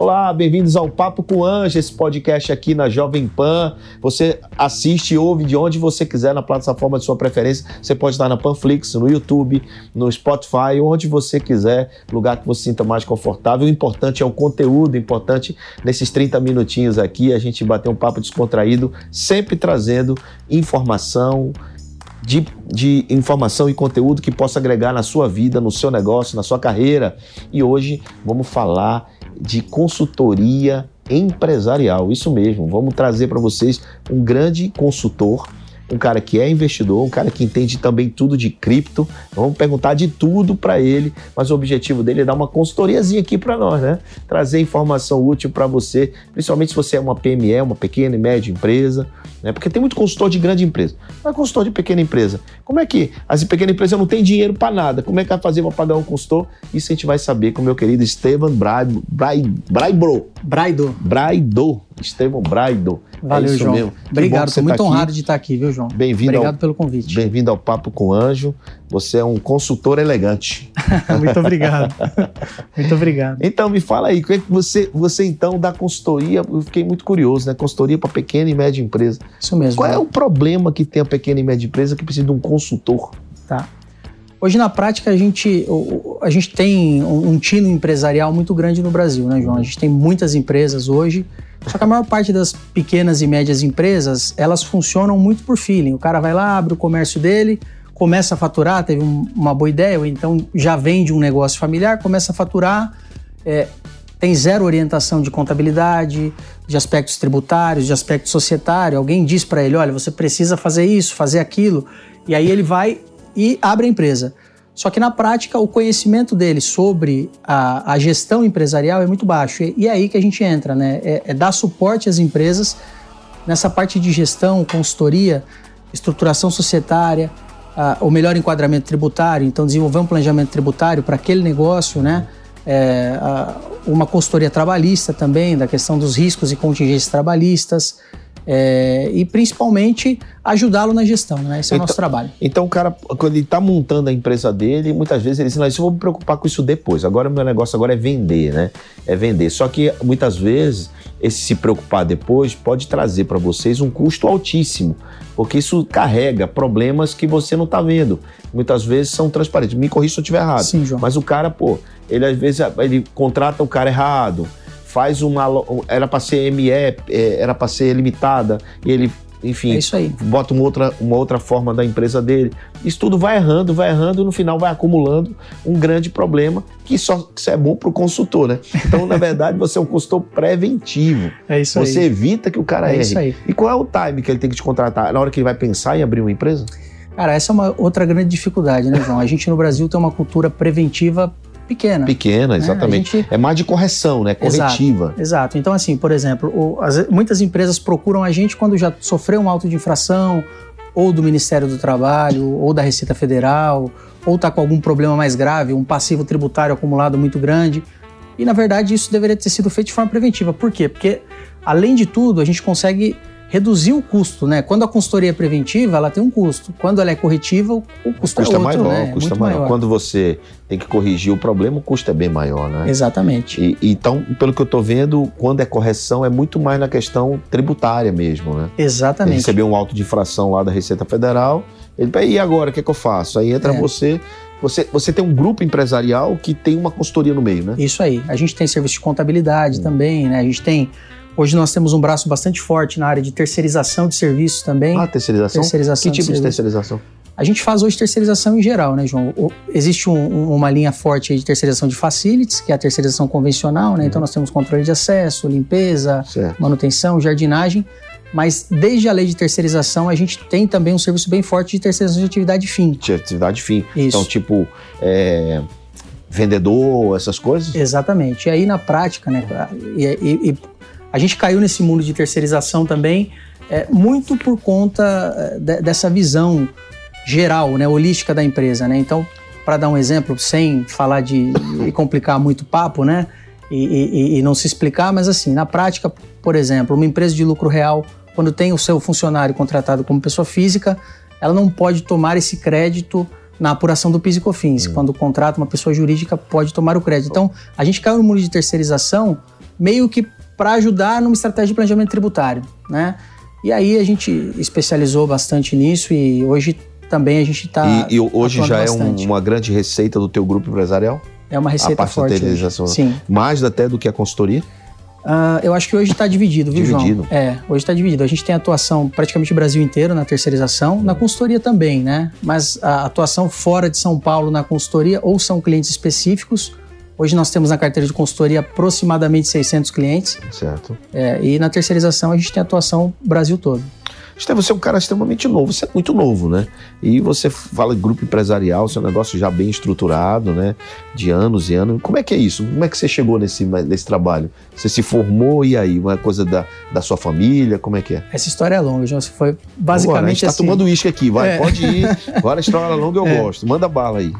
Olá, bem-vindos ao Papo com Anjo, esse podcast aqui na Jovem Pan. Você assiste e ouve de onde você quiser, na plataforma de sua preferência. Você pode estar na Panflix, no YouTube, no Spotify, onde você quiser, lugar que você sinta mais confortável. O importante é o conteúdo, o importante nesses 30 minutinhos aqui, a gente bater um papo descontraído, sempre trazendo informação, de, de, informação e conteúdo que possa agregar na sua vida, no seu negócio, na sua carreira. E hoje vamos falar de consultoria empresarial. Isso mesmo, vamos trazer para vocês um grande consultor um cara que é investidor, um cara que entende também tudo de cripto. Vamos perguntar de tudo para ele, mas o objetivo dele é dar uma consultoriazinha aqui para nós, né? Trazer informação útil para você, principalmente se você é uma PME, uma pequena e média empresa, né? Porque tem muito consultor de grande empresa. Mas consultor de pequena empresa, como é que as pequenas empresas não têm dinheiro para nada? Como é que vai fazer para pagar um consultor? Isso a gente vai saber com o meu querido Esteban Braibro. Braibro. Braido. Braido. Estevão Braido. Valeu, é João. Mesmo. Obrigado, estou muito tá honrado de estar aqui, viu, João? Bem-vindo. Obrigado ao, pelo convite. Bem-vindo ao Papo com Anjo. Você é um consultor elegante. muito obrigado. muito obrigado. Então, me fala aí, é você, você então dá consultoria, eu fiquei muito curioso, né? Consultoria para pequena e média empresa. Isso mesmo. Qual é o problema que tem a pequena e média empresa que precisa de um consultor? Tá. Hoje, na prática, a gente, a gente tem um tino empresarial muito grande no Brasil, né, João? A gente tem muitas empresas hoje, só que a maior parte das pequenas e médias empresas, elas funcionam muito por feeling. O cara vai lá, abre o comércio dele, começa a faturar, teve uma boa ideia, ou então já vende um negócio familiar, começa a faturar, é, tem zero orientação de contabilidade, de aspectos tributários, de aspecto societário. Alguém diz para ele, olha, você precisa fazer isso, fazer aquilo, e aí ele vai e abre a empresa. Só que na prática, o conhecimento dele sobre a, a gestão empresarial é muito baixo. E, e, é aí que a gente entra, né? É, é dar suporte às empresas nessa parte de gestão, consultoria, estruturação societária, o melhor enquadramento tributário. Então, desenvolver um planejamento tributário para aquele negócio, né? É, uma consultoria trabalhista também, da questão dos riscos e contingências trabalhistas é, e principalmente ajudá-lo na gestão, né? Esse é o nosso então, trabalho. Então o cara, quando ele está montando a empresa dele, muitas vezes ele diz, não, eu vou me preocupar com isso depois, agora o meu negócio agora é vender, né? É vender. Só que muitas vezes esse se preocupar depois pode trazer para vocês um custo altíssimo, porque isso carrega problemas que você não está vendo. Muitas vezes são transparentes. Me corrija se eu estiver errado. Sim, João. Mas o cara, pô, ele às vezes ele contrata o cara errado, faz uma. Era para ser ME, é, era para ser limitada, e ele, enfim, é bota uma outra, uma outra forma da empresa dele. Isso tudo vai errando, vai errando, e no final vai acumulando um grande problema que só isso é bom para o consultor, né? Então, na verdade, você é um consultor preventivo. É isso você aí. evita que o cara é erre. Isso aí. E qual é o time que ele tem que te contratar? Na hora que ele vai pensar em abrir uma empresa? Cara, essa é uma outra grande dificuldade, né, João? A gente no Brasil tem uma cultura preventiva pequena. Pequena, né? exatamente. Gente... É mais de correção, né? Corretiva. Exato. Exato. Então, assim, por exemplo, o, as, muitas empresas procuram a gente quando já sofreu um auto de infração, ou do Ministério do Trabalho, ou da Receita Federal, ou está com algum problema mais grave, um passivo tributário acumulado muito grande. E, na verdade, isso deveria ter sido feito de forma preventiva. Por quê? Porque, além de tudo, a gente consegue reduzir o custo, né? Quando a consultoria é preventiva, ela tem um custo. Quando ela é corretiva, o custo, o custo é, é outro, maior, né? O custo é maior. maior. Quando você tem que corrigir o problema, o custo é bem maior, né? Exatamente. E, então, pelo que eu estou vendo, quando é correção, é muito mais na questão tributária mesmo, né? Exatamente. Ele recebeu um auto de infração lá da Receita Federal, ele, e agora, o que, é que eu faço? Aí entra é. você... Você, você tem um grupo empresarial que tem uma consultoria no meio, né? Isso aí. A gente tem serviço de contabilidade hum. também, né? A gente tem Hoje nós temos um braço bastante forte na área de terceirização de serviços também. Ah, terceirização? Terceirização que tipo de, de terceirização? A gente faz hoje terceirização em geral, né, João? Existe um- um- uma linha forte de terceirização de facilities, que é a terceirização convencional, né? Então nós temos controle de acesso, limpeza, Certo. manutenção, jardinagem. Mas desde a lei de terceirização, a gente tem também um serviço bem forte de terceirização de atividade fim. De atividade fim. Isso. Então, tipo, é, vendedor, essas coisas? Exatamente. E aí, na prática, né? E, e- e a gente caiu nesse mundo de terceirização também, é, muito por conta é, de- dessa visão geral, né, holística da empresa, né? Então, para dar um exemplo, sem falar de e complicar muito o papo, né? E, e- e não se explicar, mas assim, na prática, por exemplo, uma empresa de lucro real, quando tem o seu funcionário contratado como pessoa física, ela não pode tomar esse crédito na apuração do PIS e COFINS. Quando contrata uma pessoa jurídica, pode tomar o crédito. Então, a gente caiu no mundo de terceirização meio que para ajudar numa estratégia de planejamento tributário, né? E aí a gente especializou bastante nisso e hoje também a gente está e, e hoje já é um- bastante. uma grande receita do teu grupo empresarial? é uma a receita parte da forte. hoje. terceirização. Sim. Mais até do que a consultoria? Ah, eu acho que hoje está dividido, viu, Dividido. João? É, hoje está dividido. A gente tem atuação praticamente o Brasil inteiro na terceirização, na consultoria também, né? Mas a atuação fora de São Paulo na consultoria ou são clientes específicos. Hoje nós temos na carteira de consultoria aproximadamente 600 clientes Certo. é, e na terceirização a gente tem atuação Brasil todo. Estevão, você é um cara extremamente novo, você é muito novo, né? E você fala de grupo empresarial, seu negócio já bem estruturado, né? De anos e anos. Como é que é isso? Como é que você chegou nesse, nesse trabalho? Você se formou e aí? Uma coisa da, da sua família? Como é que é? Essa história é longa, João. Você foi Agora, a basicamente gente tá assim. tomando uísque aqui, vai, É. pode ir. Agora a história longa eu É. gosto. Manda bala aí.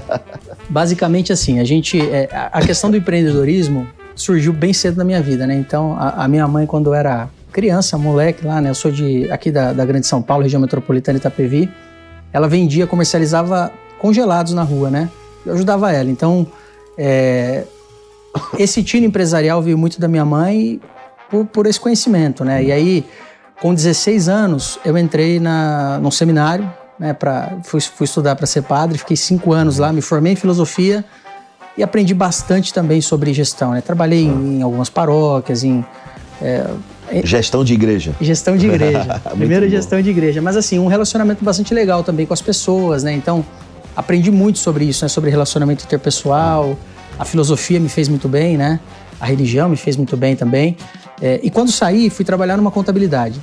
Basicamente assim, a gente. é, a questão do empreendedorismo surgiu bem cedo na minha vida, né? Então, a, a minha mãe, quando eu era criança, moleque lá, né? Eu sou de aqui da, da Grande São Paulo, região metropolitana Itapevi. Ela vendia, comercializava congelados na rua, né? Eu ajudava ela. Então, é, esse tino empresarial veio muito da minha mãe por, por esse conhecimento, né? E aí, com 16 anos, eu entrei na, num seminário, né? Pra, fui, fui estudar para ser padre, fiquei cinco anos lá, me formei em filosofia e aprendi bastante também sobre gestão, né? Trabalhei em, em algumas paróquias, em Gestão de igreja. gestão de igreja. Bom. gestão de igreja. Mas assim, um relacionamento bastante legal também com as pessoas, né? Então, aprendi muito sobre isso, né? Sobre relacionamento interpessoal. A filosofia me fez muito bem, né? A religião me fez muito bem também. É, e quando saí, fui trabalhar numa contabilidade.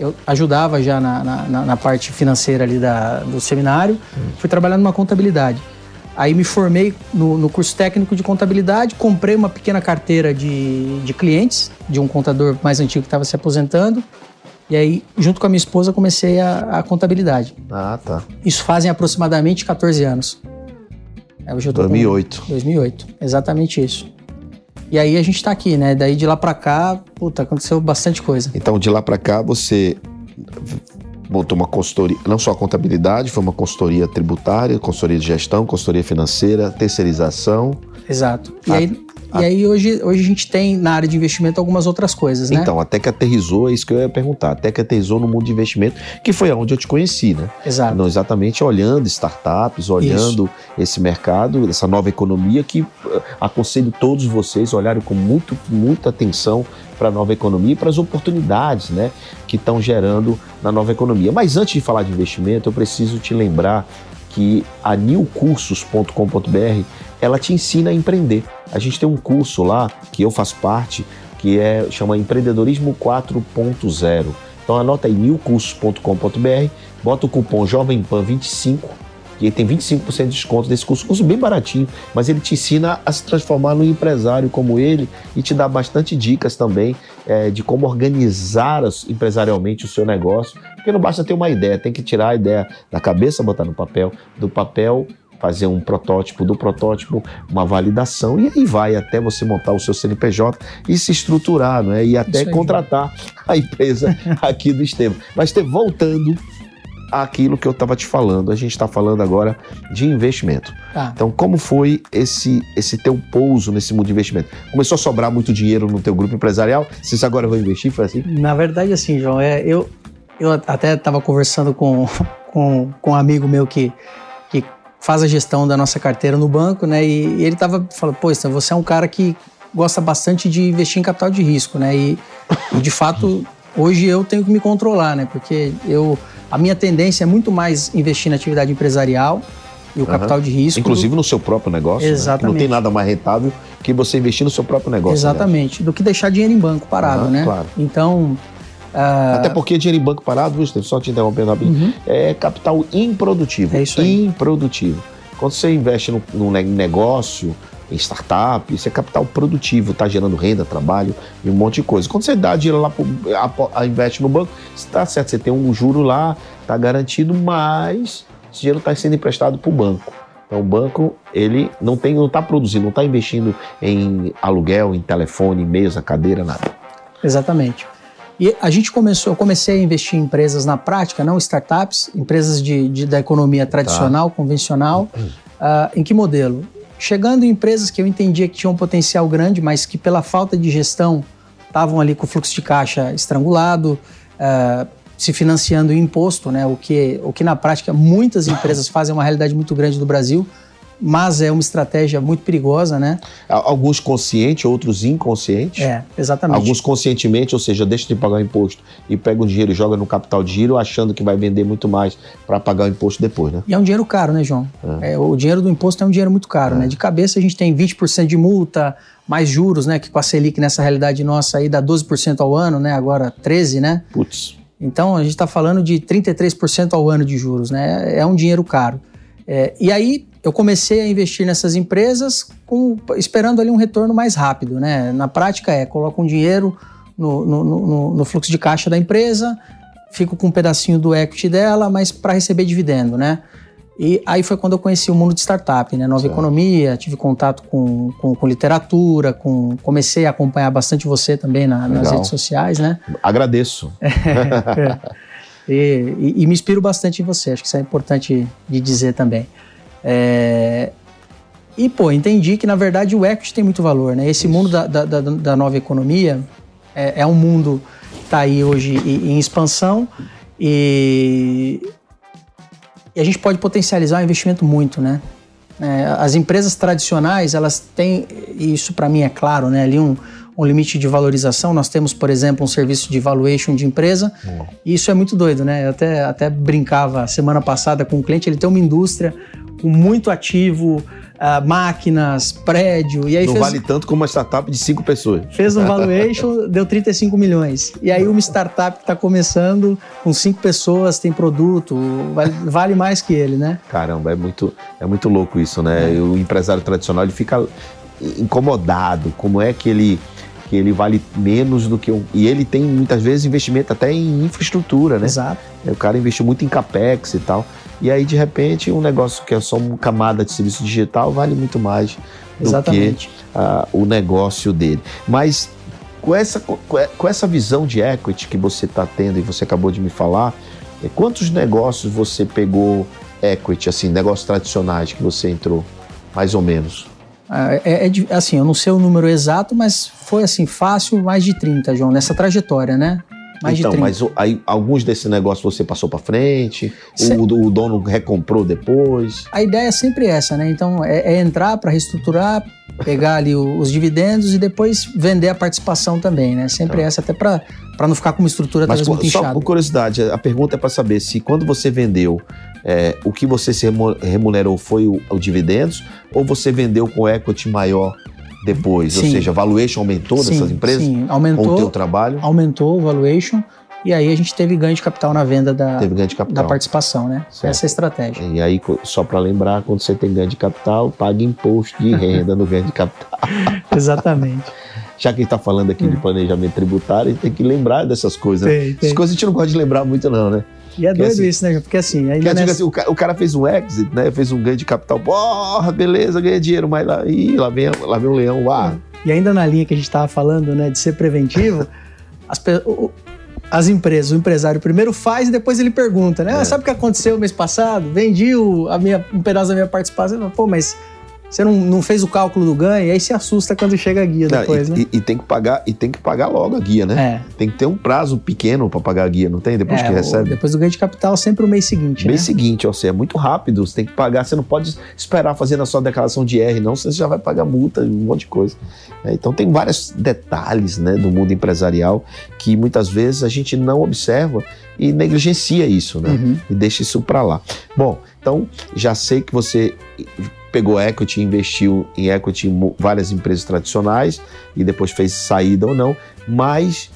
Eu ajudava já na, na- na- parte financeira ali da, do seminário. Fui trabalhar numa contabilidade. Aí me formei no, no curso técnico de contabilidade, comprei uma pequena carteira de, de clientes, de um contador mais antigo que estava se aposentando. E aí, junto com a minha esposa, comecei a, a contabilidade. Ah, tá. Isso fazem aproximadamente 14 anos. É, hoje eu tô com- 2008. 2008, exatamente isso. E aí a gente tá aqui, né? Daí de lá pra cá, puta, aconteceu bastante coisa. Então, de lá para cá, você montou uma consultoria, não só a contabilidade, foi uma consultoria tributária, consultoria de gestão, consultoria financeira, terceirização. Exato. E Ah, aí, e aí hoje, hoje a gente tem na área de investimento algumas outras coisas, né? Então, até que aterrizou, é isso que eu ia perguntar, até que aterrizou no mundo de investimento, que foi onde eu te conheci, né? Exato. Não exatamente olhando startups, olhando esse mercado, essa nova economia que eh, aconselho todos vocês a olharem com muito, muita atenção para a nova economia e para as oportunidades né, que estão gerando na nova economia. Mas antes de falar de investimento, eu preciso te lembrar que a newcursos.com.br ela te ensina a empreender. A gente tem um curso lá que eu faço parte que é chama Empreendedorismo 4.0. Então anota aí newcursos.com.br, bota o cupom JovemPan25 e tem 25% de desconto desse curso, curso bem baratinho, mas ele te ensina a se transformar num empresário como ele e te dá bastante dicas também é, de como organizar empresarialmente o seu negócio, porque não basta ter uma ideia, tem que tirar a ideia da cabeça, botar no papel, do papel fazer um protótipo, do protótipo uma validação e aí vai até você montar o seu CNPJ e se estruturar, não é? E até contratar a empresa aqui do Estevam. Mas Estevam, voltando àquilo que eu estava te falando, a gente está falando agora de investimento. Tá. Então, como foi esse esse teu pouso nesse mundo de investimento? Começou a sobrar muito dinheiro no teu grupo empresarial? Vocês agora vão investir? Foi assim? Na verdade, assim, João, é, eu, eu até estava conversando com, com, com um amigo meu que faz a gestão da nossa carteira no banco, né? E, ele tava falando, pô, você é um cara que gosta bastante de investir em capital de risco, né? E, e de fato, hoje eu tenho que me controlar, né? Porque eu, a minha tendência é muito mais investir na atividade empresarial e o Aham. capital de risco. Inclusive no seu próprio negócio. né? Exatamente. Não tem nada mais rentável que você investir no seu próprio negócio. né? Exatamente, do que deixar dinheiro em banco parado, Aham, né? claro. Então, ah, Até porque dinheiro em banco parado, viu, Steve? só te interrompendo rapidinho, Uhum. é capital improdutivo. É isso aí. Improdutivo. Quando você investe num, num ne- negócio, em startup, isso é capital produtivo, está gerando renda, trabalho e um monte de coisa. Quando você dá dinheiro lá, pro, a, a- investe no banco, está certo, você tem um juro lá, está garantido, mas esse dinheiro está sendo emprestado para o banco. Então o banco, ele não tem, não está produzindo, não está investindo em aluguel, em telefone, mesa, cadeira, nada. Exatamente. E a gente começou, eu comecei a investir em empresas na prática, não startups, empresas de, de- da economia tradicional, convencional. Ah, em que modelo? Chegando em empresas que eu entendia que tinham um potencial grande, mas que pela falta de gestão estavam ali com o fluxo de caixa estrangulado, ah, se financiando em imposto, né? O que, o que na prática muitas empresas fazem é uma realidade muito grande do Brasil, mas é uma estratégia muito perigosa, né? Alguns conscientes, outros inconscientes. É, exatamente. Alguns conscientemente, ou seja, deixa de pagar o imposto e pega o dinheiro e joga no capital de giro, achando que vai vender muito mais para pagar o imposto depois, né? E é um dinheiro caro, né, João? É, o dinheiro do imposto é um dinheiro muito caro, né? De cabeça a gente tem 20% de multa, mais juros, né? Que com a Selic nessa realidade nossa aí dá 12% ao ano, né? Agora 13%, né? Putz. Então a gente está falando de 33% ao ano de juros, né? É um dinheiro caro. É, e aí eu comecei a investir nessas empresas com- esperando ali um retorno mais rápido, né? Na prática é, coloco um dinheiro no, no- no- no fluxo de caixa da empresa, fico com um pedacinho do equity dela, mas para receber dividendo, né? E aí foi quando eu conheci o mundo de startup, né? Nova Certo. economia, tive contato com, com, com literatura, com, comecei a acompanhar bastante você também na- nas redes sociais, né? Agradeço. E, e- e me inspiro bastante em você, acho que isso é importante de dizer também. É, E, pô, entendi que, na verdade, o equity tem muito valor, né? Esse mundo da, da, da- da nova economia é, é um mundo que está aí hoje em, em expansão e, e a gente pode potencializar o investimento muito, né? É, as empresas tradicionais, elas têm, isso para mim é claro, né? Ali um, um limite de valorização. Nós temos, por exemplo, um serviço de valuation de empresa e isso é muito doido, né? Eu até, até brincava semana passada com um cliente, ele tem uma indústria com muito ativo, ah, máquinas, prédio, e aí Não fez, vale tanto como uma startup de cinco pessoas. fez um valuation, deu 35 milhões. E aí uma startup que está começando com cinco pessoas, tem produto, vale, vale mais que ele, né? Caramba, é muito, é muito louco isso, né? E O empresário tradicional ele fica incomodado. Como é que ele que ele vale menos do que um. E ele tem muitas vezes investimento até em infraestrutura, né? Exato. O cara investiu muito em capex e tal. E aí, de repente, um negócio que é só uma camada de serviço digital vale muito mais do Exatamente. que ah, o negócio dele. Mas com essa, com essa visão de equity que você está tendo e você acabou de me falar, eh, quantos negócios você pegou equity, assim, negócios tradicionais que você entrou, mais ou menos? Ah, É, é assim, eu não sei o número exato, mas foi assim, fácil, mais de 30, João, nessa trajetória, né? Mais então, de 30. mas aí, alguns desses negócios você passou para frente, Cê- o, o dono recomprou depois. A ideia é sempre essa, né? Então, é, é entrar para reestruturar, pegar ali o- os dividendos e depois vender a participação também, né? Sempre Tá. essa, até para não ficar com uma estrutura Mas talvez muito só inchada. por curiosidade, a pergunta é para saber se quando você vendeu, é, o que você se remunerou foi o, o dividendos ou você vendeu com equity maior depois? Ou Sim. seja, a valuation aumentou Sim, dessas empresas Sim, com o teu aumentou, trabalho? aumentou o valuation e aí a gente teve ganho de capital na venda da, da participação, né? Certo. Essa é a estratégia. E aí, só para lembrar, quando você tem ganho de capital, paga imposto de renda no ganho de capital. Exatamente. Já que a gente está falando aqui de planejamento tributário, a gente tem que lembrar dessas coisas. né? Tem, tem. Essas coisas a gente não gosta de lembrar muito, não, né? E é Que doido assim- isso, né? Porque assim, ainda eu digo nessa... assim, o, ca- o cara fez um exit, né? Fez um ganho de capital. Porra, beleza, ganha dinheiro, mas lá, ih, lá, vem, lá vem um leão. Ah, E ainda na linha que a gente estava falando, né, de ser preventivo, as, o- as empresas, o empresário primeiro faz e depois ele pergunta, né? Ah, É. sabe o que aconteceu mês passado? Vendi o- a minha, um pedaço da minha participação. Pô, mas você não, não fez o cálculo do ganho, e aí se assusta quando chega a guia Não, depois, e, né? e- e tem que pagar e tem que pagar logo a guia, né? É. Tem que ter um prazo pequeno para pagar a guia, não tem? Depois É, que recebe. Depois do ganho de capital, sempre o mês seguinte, Mês né? seguinte, ó, você é muito rápido, você tem que pagar, você não pode esperar fazer na sua declaração de R, não, você já vai pagar multa, um monte de coisa. É, então tem vários detalhes né, do mundo empresarial que muitas vezes a gente não observa e negligencia isso, né? Uhum. E deixa isso para lá. Bom, então já sei que você pegou equity, investiu em equity em várias empresas tradicionais e depois fez saída ou não, mas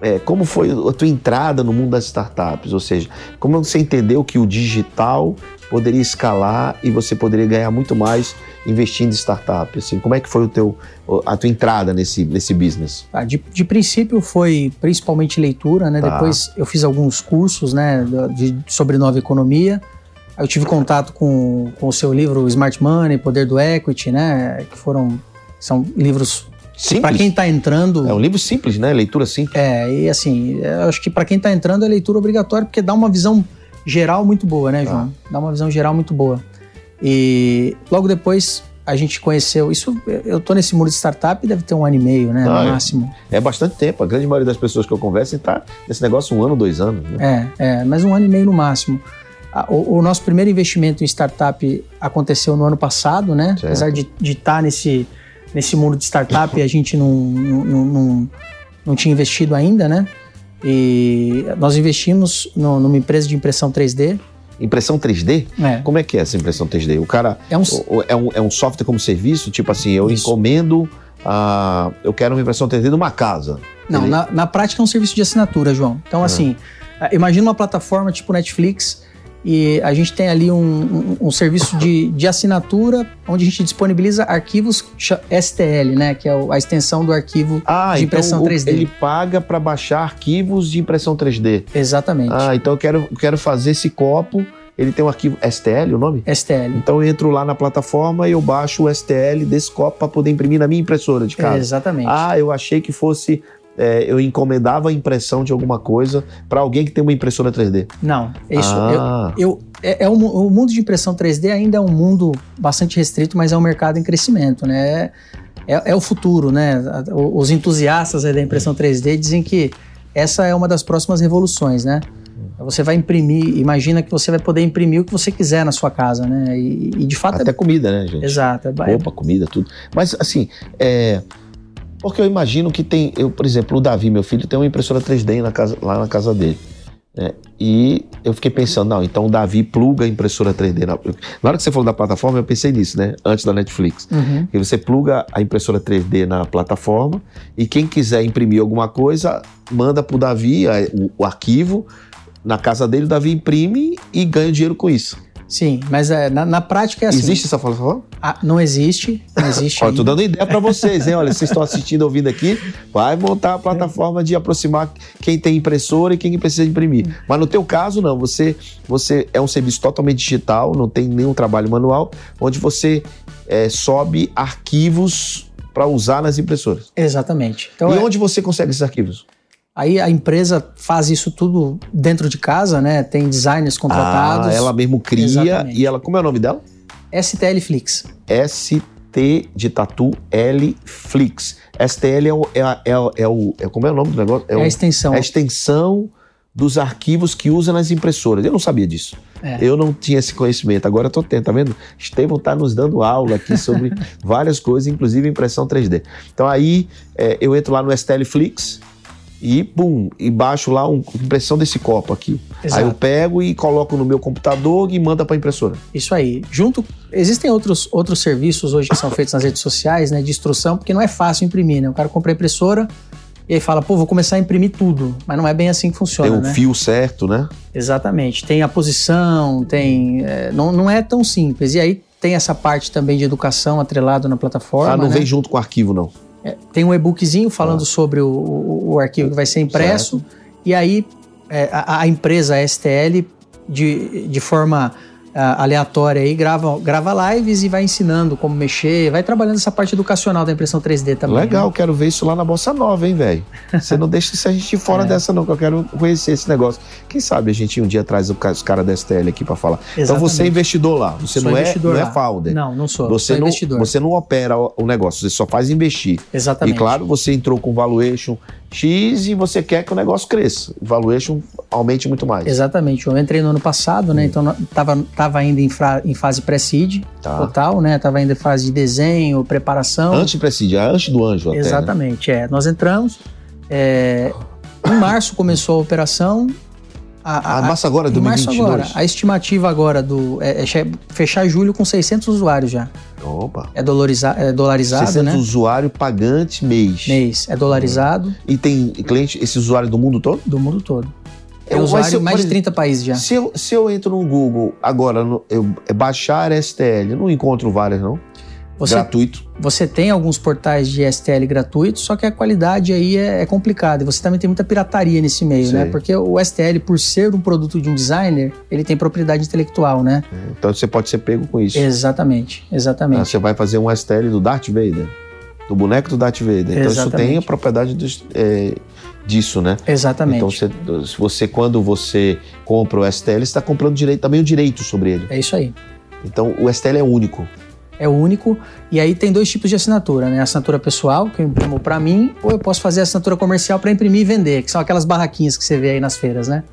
é, como foi a tua entrada no mundo das startups? Ou seja, como você entendeu que o digital poderia escalar e você poderia ganhar muito mais investindo em startup? Assim, como é que foi o teu, a tua entrada nesse, nesse business? Tá, de, de princípio foi principalmente leitura, né? Tá. Depois eu fiz alguns cursos, né, de- sobre nova economia. Eu tive contato com, com o seu livro Smart Money, Poder do Equity, né? Que foram são livros para quem está entrando. É um livro simples, né? Leitura simples. É, e assim, eu acho que para quem está entrando é leitura obrigatória, porque dá uma visão geral muito boa, né, Tá. João? Dá uma visão geral muito boa. E logo depois a gente conheceu. Isso, eu tô nesse mundo de startup deve ter um ano e meio, né? Ah, no é. máximo. É bastante tempo. A grande maioria das pessoas que eu converso está nesse negócio um ano, dois anos. Né? É, é, mas um ano e meio no máximo. O, o nosso primeiro investimento em startup aconteceu no ano passado, né? Certo. Apesar de estar nesse, nesse mundo de startup, a gente não, não, não, não, tinha investido ainda, né? E nós investimos no- numa empresa de impressão 3D. Impressão 3D? É, Como é que é essa impressão 3D? O cara é um, é um, é um software como serviço? Tipo assim, eu Isso. encomendo, a, eu quero uma impressão 3D de uma casa. Não, Ele- na, na prática é um serviço de assinatura, João. Então, assim, ah, imagina uma plataforma tipo Netflix e a gente tem ali um, um- um serviço de, de assinatura onde a gente disponibiliza arquivos STL, né? Que é a extensão do arquivo Ah, de impressão então o- 3D. ele paga para baixar arquivos de impressão 3D. Exatamente. Ah, então eu quero, quero fazer esse copo. Ele tem um arquivo STL, o nome? STL. Então eu entro lá na plataforma e eu baixo o STL desse copo para poder imprimir na minha impressora de casa. Exatamente. Ah, eu achei que fosse. É, eu encomendava a impressão de alguma coisa para alguém que tem uma impressora 3D. Não, é isso. Ah, Eu, eu, é, é um o mundo de impressão 3D ainda é um mundo bastante restrito, mas é um mercado em crescimento, né? É, é o futuro, né? Os entusiastas aí da impressão 3D dizem que essa é uma das próximas revoluções, né? Você vai imprimir, imagina que você vai poder imprimir o que você quiser na sua casa, né? E, e de fato até é. comida, né, gente? Exato. É, Roupa, comida, tudo. Mas assim, é. Porque eu imagino que tem. Eu, por exemplo, o Davi, meu filho, tem uma impressora 3D na casa- lá na casa dele. né? E eu fiquei pensando, não, então o Davi pluga a impressora 3D. Na, na hora que você falou da plataforma, eu pensei nisso, né? Antes da Netflix. Uhum. E você pluga a impressora 3D na plataforma e quem quiser imprimir alguma coisa, manda pro Davi a- o, o arquivo. Na casa dele, o Davi imprime e ganha dinheiro com isso. Sim, mas é, na, na prática é assim. Existe essa plataforma? Ah, não existe, não existe. Olha, tô ainda. dando ideia pra vocês, hein? Olha, vocês estão assistindo, ouvindo aqui, vai montar a plataforma de aproximar quem tem impressora e quem precisa imprimir. Mas no teu caso, não. Você, você é um serviço totalmente digital, não tem nenhum trabalho manual, onde você é, sobe arquivos para usar nas impressoras. Exatamente. Então, e é- onde você consegue esses arquivos? Aí a empresa faz isso tudo dentro de casa, né? Tem designers contratados. Ah, ela mesmo cria Exatamente. e ela. Como é o nome dela? STL Flix. ST de Tatu L Flix. STL é o. É, a- é, o- é o. É, como é o nome do negócio? É, o- a extensão. a extensão dos arquivos que usa nas impressoras. Eu não sabia disso. É. Eu não tinha esse conhecimento. Agora eu tô tendo, tá vendo? Estevão tá nos dando aula aqui sobre várias coisas, inclusive impressão 3D. Então aí é, eu entro lá no STL Flix e pum, e baixo lá uma impressão desse copo aqui. Exato. Aí eu pego e coloco no meu computador e manda para impressora. Isso aí. Junto. Existem outros, outros serviços hoje que são feitos nas redes sociais, né? De instrução, porque não é fácil imprimir, né? O cara compra a impressora e aí fala, pô, vou começar a imprimir tudo. Mas não é bem assim que funciona, Tem um né? fio certo, né? Exatamente. Tem a posição, tem. é, não, não é tão simples. E aí tem essa parte também de educação atrelado na plataforma. ah, não né? vem junto com o arquivo, não. É, tem um e-bookzinho falando Ah. sobre o, o- o arquivo que vai ser impresso. E aí é, a, a empresa STL, de, de forma aleatória aí, grava, grava lives e vai ensinando como mexer, vai trabalhando essa parte educacional da impressão 3D também. Legal, né? quero ver isso lá na Bossa Nova, hein, velho? Você não deixa a gente de fora É. dessa, não, que eu quero conhecer esse negócio. Quem sabe a gente um dia traz os caras da STL aqui pra falar. Então você é Exatamente. investidor lá, você Sou não é, não é founder. Não, não sou. Você sou não, investidor. você não opera o o negócio, você só faz investir. Exatamente. E claro, você entrou com valuation X e você quer que o negócio cresça. Valuation aumente muito mais. Exatamente. Eu entrei no ano passado, né? Então tava, tava ainda em, fra- em fase pré-seed Tá. total, né? Tava ainda em fase de desenho, preparação. Antes de presidir, antes do anjo até. né? Exatamente, é. Nós entramos. é, em março começou a operação. A, Ah, março agora, em março 2022. agora. A estimativa agora do é, é fechar julho com 600 usuários já. Opa. É, dolariza, é dolarizado, 600 né? usuário pagante mês. Mês. É dolarizado E tem cliente, esse usuário do mundo todo? do mundo todo. Eu- mas usuário em mais de 30 países já. Se eu, se eu entro no Google agora, no, eu, é baixar STL, não encontro várias, não? Você, Gratuito. você tem alguns portais de STL gratuitos, só que a qualidade aí é, é complicada. E você também tem muita pirataria nesse meio, Sei. né? Porque o STL, por ser um produto de um designer, ele tem propriedade intelectual, né? Então você pode ser pego com isso. Exatamente, Ah, exatamente. Você vai fazer um STL do Darth Vader, do boneco do Darth Vader. Então isso Exatamente. tem a propriedade dos- é, disso, né? Exatamente. Então você, se você, quando você compra o STL, você está comprando direito, também o direito sobre ele. É isso aí. Então o STL é único. É o único. E aí tem dois tipos de assinatura, né? A assinatura pessoal, que eu imprimo pra mim, ou eu posso fazer a assinatura comercial pra imprimir e vender, que são aquelas barraquinhas que você vê aí nas feiras, né?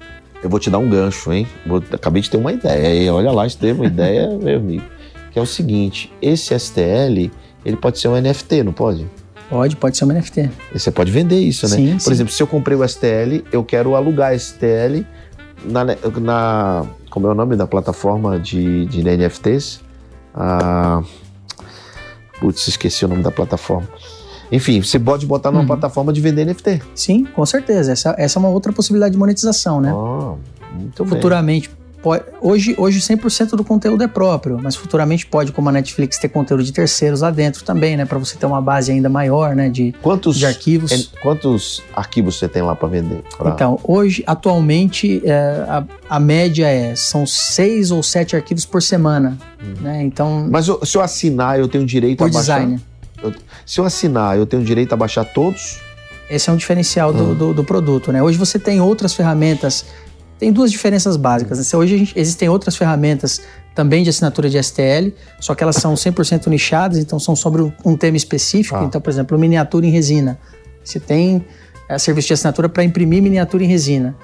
Eu vou te dar um gancho, hein? Vou- acabei de ter uma ideia. Olha lá, teve uma ideia, meu amigo. Que é o seguinte: esse STL, ele pode ser um NFT, não pode? Pode, pode ser uma NFT. E Você pode vender isso, né? Sim, Por sim. exemplo, se eu comprei o STL, eu quero alugar STL na, na- como é o nome da plataforma de, de NFTs? Ah, putz, esqueci o nome da plataforma. Enfim, você pode botar numa Uhum. plataforma de vender NFT. Sim, com certeza. Essa, essa é uma outra possibilidade de monetização, né? Ah, muito bem. Pode, hoje, hoje 100% do conteúdo é próprio, mas futuramente pode, como a Netflix, ter conteúdo de terceiros lá dentro também, né? Para você ter uma base ainda maior, né? De, Quantos, de arquivos. é, quantos arquivos você tem lá para vender? Pra- Então, hoje, atualmente, é, a, a média é são seis ou sete arquivos por semana, né? Então, Mas eu- se eu assinar, eu tenho direito por a baixar. designer. Se eu assinar, eu tenho direito a baixar todos? Esse é um diferencial do, Hum. do, do produto, né? Hoje você tem outras ferramentas, tem duas diferenças básicas. Né? Hoje gente- existem outras ferramentas também de assinatura de STL, só que elas são 100% nichadas, então são sobre um- tema específico. Ah. Então, por exemplo, miniatura em resina. Você tem é, serviço de assinatura para imprimir miniatura em resina.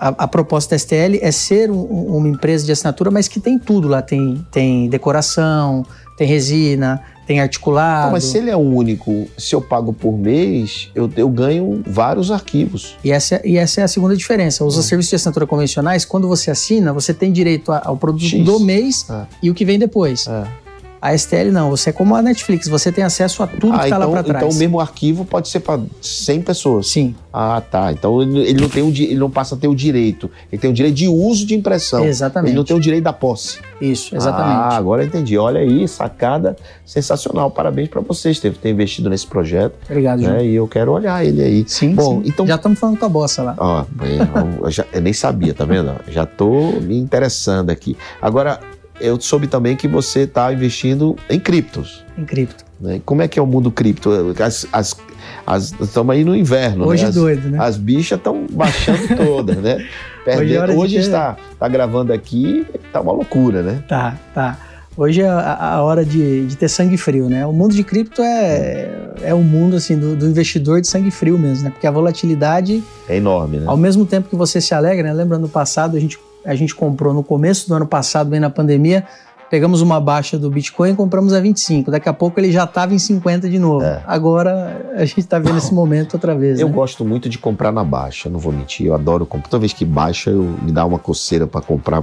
A, a proposta da STL é ser um- uma empresa de assinatura, mas que tem tudo lá. Tem, tem decoração, tem resina, tem articulado. Mas se ele é único, se eu pago por mês, eu, eu ganho vários arquivos. E essa, é- e essa é a segunda diferença. Os serviços de assinatura convencionais, quando você assina, você tem direito ao produto X. do mês Ah. e o que vem depois. É. A STL não, você é como a Netflix, você tem acesso a tudo Ah, que está então, lá para trás. então o mesmo arquivo pode ser para 100 pessoas. Sim, Ah, tá. Então ele não, tem o, ele não passa a ter o direito. Ele tem o direito de uso de impressão. exatamente. Ele não tem o direito da posse. Isso, Ah, exatamente. agora eu entendi. Olha aí, sacada sensacional. Parabéns para vocês ter, ter investido nesse projeto. Obrigado, João. Né? E eu quero olhar ele aí. Sim, Bom, sim. então- Já estamos falando com a bossa lá. Ó, eu, eu já- eu nem sabia, tá vendo? Já tô me interessando aqui. Agora, eu soube também que você está investindo em criptos. Em cripto. Né? Como é que é o mundo cripto? As, as, estamos aí no inverno, Hoje né? As, doido, né? as bichas estão baixando todas, né? Perdendo- é hora de hoje ter- está, tá gravando aqui, tá uma loucura, né? Tá, tá. Hoje é a, a hora de, de ter sangue frio, né? O mundo de cripto é, é o mundo assim do, do investidor de sangue frio mesmo, né? Porque a volatilidade É enorme, né? Ao mesmo tempo que você se alegra, né? Lembra no passado, a gente, a gente comprou no começo do ano passado, bem na pandemia, pegamos uma baixa do Bitcoin e compramos a 25. Daqui a pouco ele já estava em 50 de novo. É. Agora a gente está vendo esse momento outra vez. Eu né? gosto muito de comprar na baixa, não vou mentir. Eu adoro comprar. Toda vez que baixa, eu me dá uma coceira para comprar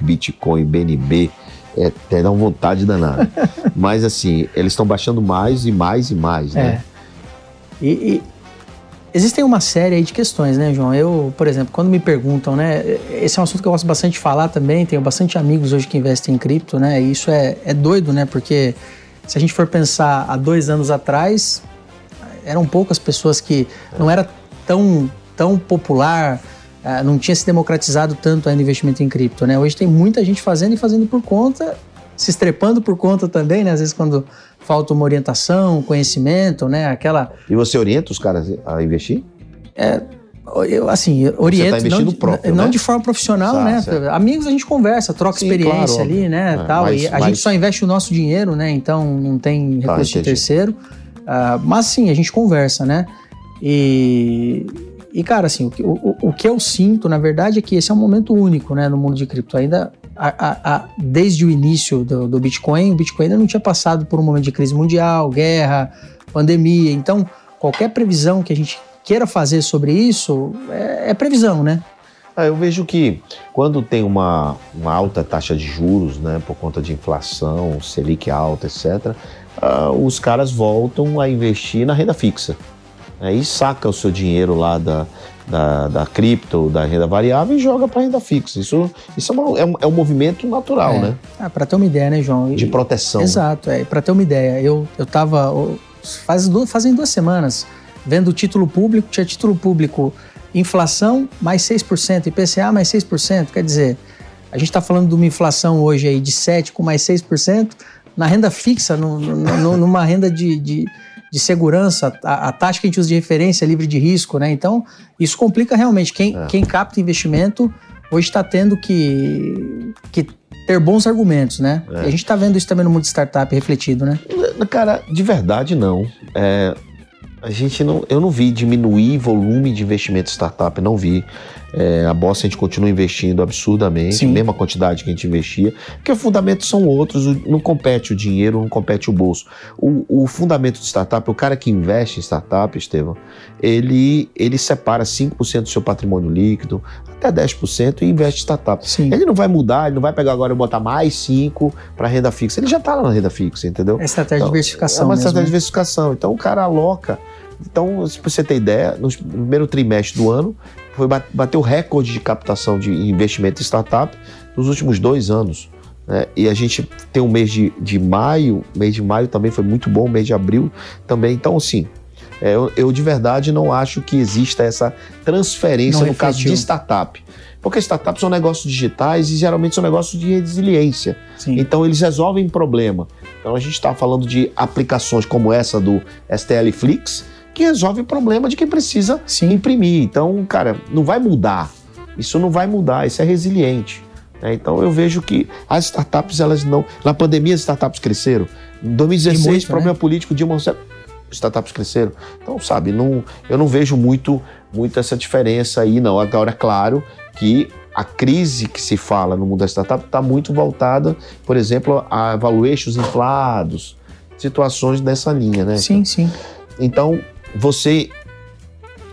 Bitcoin, BNB. É, até dá uma vontade danada. Mas assim, eles estão baixando mais e mais e mais, É. né? E, e existem uma série aí de questões, né, João? Eu, por exemplo, quando me perguntam, né? Esse é um assunto que eu gosto bastante de falar também. Tenho bastante amigos hoje que investem em cripto, né? E isso é, é doido, né? Porque se a gente for pensar há dois anos atrás, eram poucas pessoas que não era tão, tão popular. ah, não tinha se democratizado tanto ainda o investimento em cripto, né? Hoje tem muita gente fazendo e fazendo por conta, se estrepando por conta também, né? Às vezes quando falta uma orientação, conhecimento, né? Aquela E você orienta os caras a investir? eu, assim, oriento, tá investindo não, de- próprio, não né? de forma profissional, né? certo. Amigos a gente conversa, troca Sim, experiência claro, ali, né? É, tal, mas- e a mas- gente só investe o nosso dinheiro, né? Então não tem Tá, recurso de entendi. terceiro. Ah, mas sim, a gente conversa, né? E, e cara, assim, o, que- o, o- o que eu sinto, na verdade, é que esse é um momento único, né? No mundo de cripto. Ainda, a- a- desde o início do, do Bitcoin, o Bitcoin ainda não tinha passado por um momento de crise mundial, guerra, pandemia. Então, qualquer previsão que a gente queira fazer sobre isso é, é previsão, né? Ah, eu vejo que quando tem uma, uma alta taxa de juros, né, por conta de inflação, Selic alta, etc., ah, os caras voltam a investir na renda fixa. Aí saca o seu dinheiro lá da, da, da cripto, da renda variável e joga para renda fixa. Isso, isso é, uma- é um, é um movimento natural, É. né? Ah, para ter uma ideia, né, João? De proteção. Exato, é. Para ter uma ideia, eu, eu tava. ó, Faz duas, fazem duas semanas, vendo o título público, tinha título público inflação mais 6%, IPCA mais 6%. Quer dizer, a gente está falando de uma inflação hoje aí de 7% com mais 6%, na renda fixa, no- no- numa renda de, de, de segurança, a, a taxa que a gente usa de referência é livre de risco, né? Então, isso complica realmente. Quem, É. quem capta investimento hoje está tendo que, que ter bons argumentos, né? É. E a gente está vendo isso também no mundo de startup refletido, né? Cara, de verdade não. É, a gente não, eu não vi diminuir volume de investimento em startup, não vi. É, a Bossa a gente continua investindo absurdamente, Sim. mesma quantidade que a gente investia, porque os fundamentos são outros, não compete o dinheiro, não compete o bolso. O, o fundamento de startup, o cara que investe em startup, Estevam, ele, ele separa 5% do seu patrimônio líquido, até 10% e investe em startup. Sim. Ele não vai mudar, ele não vai pegar agora e botar mais 5 para renda fixa. Ele já está lá na renda fixa, entendeu? É estratégia Então, de diversificação É uma mesmo, estratégia de né? diversificação. Então o cara aloca. Então, se você ter ideia, no primeiro trimestre do ano, foi bateu o recorde de captação de investimento em startup nos últimos dois anos. né? E a gente tem o mês de, de maio, mês de maio também foi muito bom, mês de abril também. Então, assim, é, eu, eu de verdade não acho que exista essa transferência Não no caso de refletiu. startup. Porque startups são negócios digitais e geralmente são negócios de resiliência. Sim. Então eles resolvem problema. Então a gente está falando de aplicações como essa do STL Flix, que resolve problema de quem precisa Sim. imprimir. Então, cara, não vai mudar. Isso não vai mudar, isso é resiliente. né? Então eu vejo que as startups, elas não. Na pandemia, as startups cresceram. Em 2016, E muito, problema político, Dilma Rousseff, startups cresceram. Então, sabe, não, eu não vejo muito, muito essa diferença aí, não. Agora, é claro que a crise que se fala no mundo da startup está muito voltada, por exemplo, a valuations inflados, situações dessa linha, né? Sim, sim. Então, você.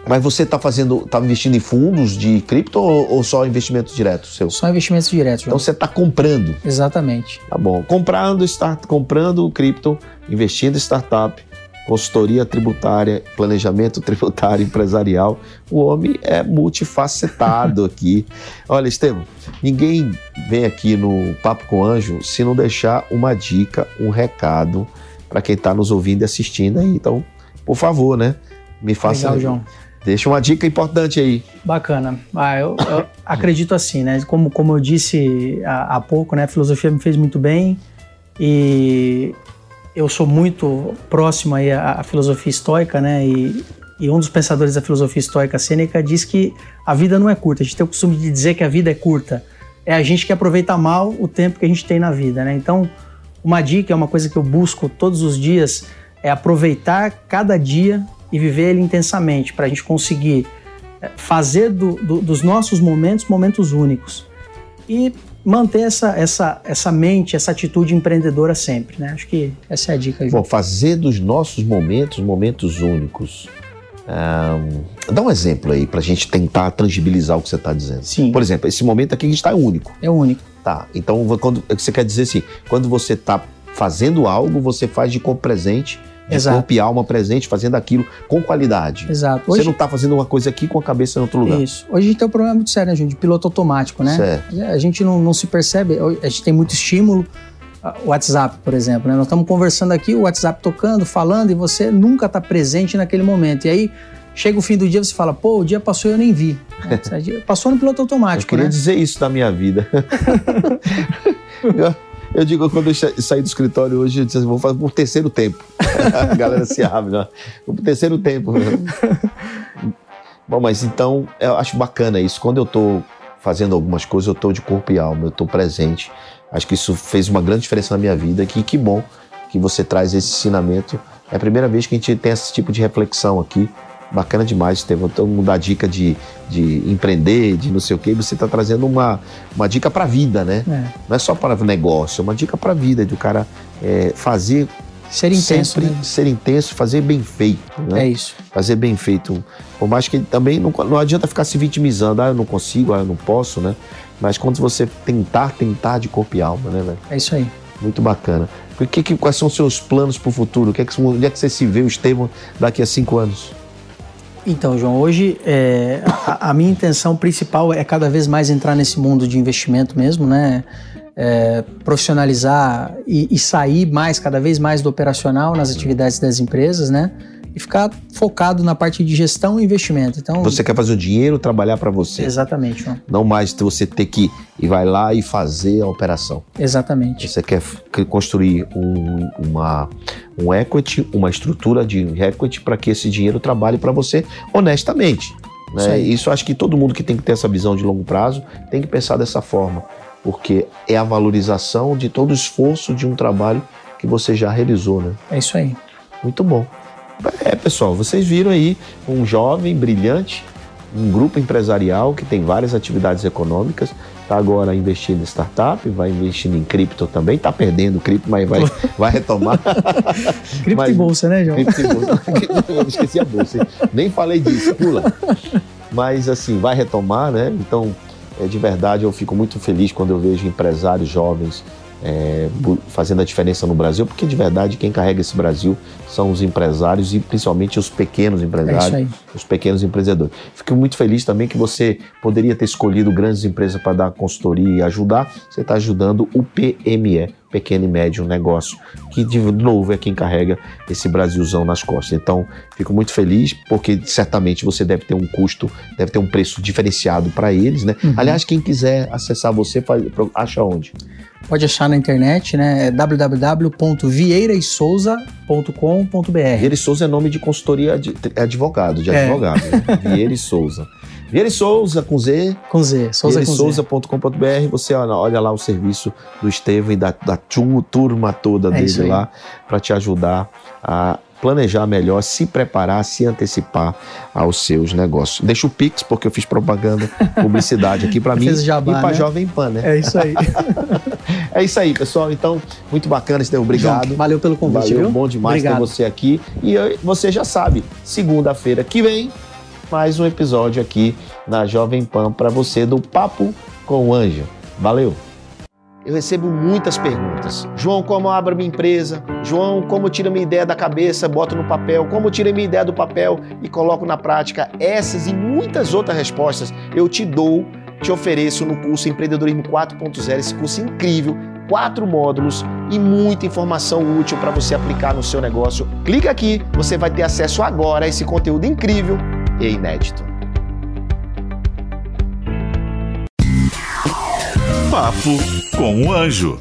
Mas você está fazendo. está investindo em fundos de cripto ou, ou só investimento direto seu? Só investimentos diretos, João. Então você está comprando. Exatamente. Tá bom. Comprando, start, comprando cripto, investindo em startup, consultoria tributária, planejamento tributário empresarial. O homem é multifacetado aqui. Olha, Estevam, ninguém vem aqui no Papo com Anjo se não deixar uma dica, um recado para quem está nos ouvindo e assistindo aí. Então, por favor, né? Me faça. Legal, João. Deixa uma dica importante aí. Bacana. Ah, eu, eu acredito assim, né? Como, como eu disse há, há pouco, né? A filosofia me fez muito bem e eu sou muito próximo aí à, à filosofia estoica, né? E, e um dos pensadores da filosofia estoica, Sêneca, diz que a vida não é curta. A gente tem o costume de dizer que a vida é curta. É a gente que aproveita mal o tempo que a gente tem na vida, né? Então, uma dica, é uma coisa que eu busco todos os dias, é aproveitar cada dia e viver ele intensamente, para a gente conseguir é, fazer do- do- dos nossos momentos momentos únicos e manter essa, essa, essa mente, essa atitude empreendedora sempre, né? Acho que essa é a dica. Bom, fazer dos nossos momentos momentos únicos. Ahn, dá um exemplo aí pra gente tentar tangibilizar o que você está dizendo. Sim, Por exemplo, esse momento aqui a gente está único. é único. Tá. Então, quando, você quer dizer assim, quando você está fazendo algo, você faz de corpo presente, Exato. corpo e alma presente, fazendo aquilo com qualidade. Exato. Você Hoje, não está fazendo uma coisa aqui com a cabeça em outro lugar. isso. Hoje a gente tem um problema muito sério, né, João, de piloto automático, né? Certo. A gente não, não se percebe, a gente tem muito estímulo. Ah, O WhatsApp, por exemplo, né? Nós estamos conversando aqui, o WhatsApp tocando, falando, e você nunca está presente naquele momento. E aí chega o fim do dia você fala, pô, o dia passou e eu nem vi. Passou no piloto Eu automático, queria né? dizer isso da minha vida. eu, digo, quando eu sa- saí do escritório hoje, eu disse assim, vou fazer por terceiro tempo. A galera se abre, né? Por terceiro tempo. Bom, mas então, eu acho bacana isso. Quando eu tô fazendo algumas coisas, eu tô de corpo e alma, eu tô presente. Acho que isso fez uma grande diferença na minha vida. Que, que bom que você traz esse ensinamento. É a primeira vez que a gente tem esse tipo de reflexão aqui. Bacana demais, Estevão. Todo mundo dá dica de, de empreender, de não sei o quê. Você está trazendo uma, uma dica para a vida, né? É. Não é só para negócio, é uma dica para a vida, de o cara é, fazer Ser intenso, sempre, né? ser intenso, fazer bem feito, né? É isso. Fazer bem feito. Por mais que também não, não adianta ficar se vitimizando, ah, eu não consigo, ah, eu não posso, né? Mas quando você tentar, tentar de corpo e alma, né, velho? É isso aí. Muito bacana. O que, que, quais são os seus planos para o futuro? O que é que, onde é que você se vê, o Estevão, daqui a cinco anos? Então, João, hoje é, a, a minha intenção principal é cada vez mais entrar nesse mundo de investimento mesmo, né? É, profissionalizar e, e sair mais, cada vez mais do operacional nas atividades das empresas, né? E ficar focado na parte de gestão e investimento. Então, Você quer fazer o dinheiro trabalhar para você, exatamente, João. não mais você ter que ir vai lá e fazer a operação. Exatamente. Você quer construir um, uma, um equity, uma estrutura de equity para que esse dinheiro trabalhe para você honestamente. Né? Isso Isso, acho que todo mundo que tem que ter essa visão de longo prazo tem que pensar dessa forma, porque é a valorização de todo o esforço de um trabalho que você já realizou, né? É isso aí. Muito bom. É, pessoal, vocês viram aí um jovem brilhante, um grupo empresarial que tem várias atividades econômicas, está agora investindo em startup, vai investindo em cripto também, está perdendo cripto, mas vai, vai retomar. Cripto Mas- e bolsa, né, João? cripto e bolsa. Eu esqueci a bolsa, nem falei disso, pula. Mas assim, vai retomar, né? Então, é, de verdade, eu fico muito feliz quando eu vejo empresários jovens é, fazendo a diferença no Brasil, porque de verdade quem carrega esse Brasil são os empresários e principalmente os pequenos É empresários, aí. os pequenos empreendedores. Fico muito feliz também que você poderia ter escolhido grandes empresas para dar consultoria e ajudar. Você está ajudando o PME, Pequeno e Médio Negócio, que de novo é quem carrega esse Brasilzão nas costas. Então, fico muito feliz porque certamente você deve ter um custo, deve ter um preço diferenciado para eles, né? Uhum. Aliás, quem quiser acessar você, acha onde? Pode achar na internet, né? É www.vieiraesouza.com.br. Vieira e Souza é nome de consultoria de é advogado, de É. advogado. Né? Vieira e Souza. Vieira e Souza com Z, Com Z, Souza com. Souza.com.br, você olha, lá o serviço do Estevam e da, da tu- turma toda É dele lá para te ajudar a planejar melhor, se preparar, se antecipar aos seus negócios. Deixa o Pix, porque eu fiz propaganda, publicidade aqui para mim jabá, e para né? Jovem Pan, né? É isso aí. É isso aí, pessoal. Então, muito bacana, Estevam. Obrigado. João, valeu pelo convite, Valeu, viu? bom demais Obrigado. ter você aqui. E eh, você já sabe, segunda-feira que vem, mais um episódio aqui na Jovem Pan para você do Papo com o Anjo. Valeu! Eu recebo muitas perguntas. João, como abro minha empresa? João, como tiro minha ideia da cabeça, boto no papel? Como tiro minha ideia do papel e coloco na prática? Essas e muitas outras respostas eu te dou, te ofereço no curso Empreendedorismo 4.0, esse curso incrível, quatro módulos e muita informação útil para você aplicar no seu negócio. Clica aqui, você vai ter acesso agora a esse conteúdo incrível e inédito. Papo com o Anjo.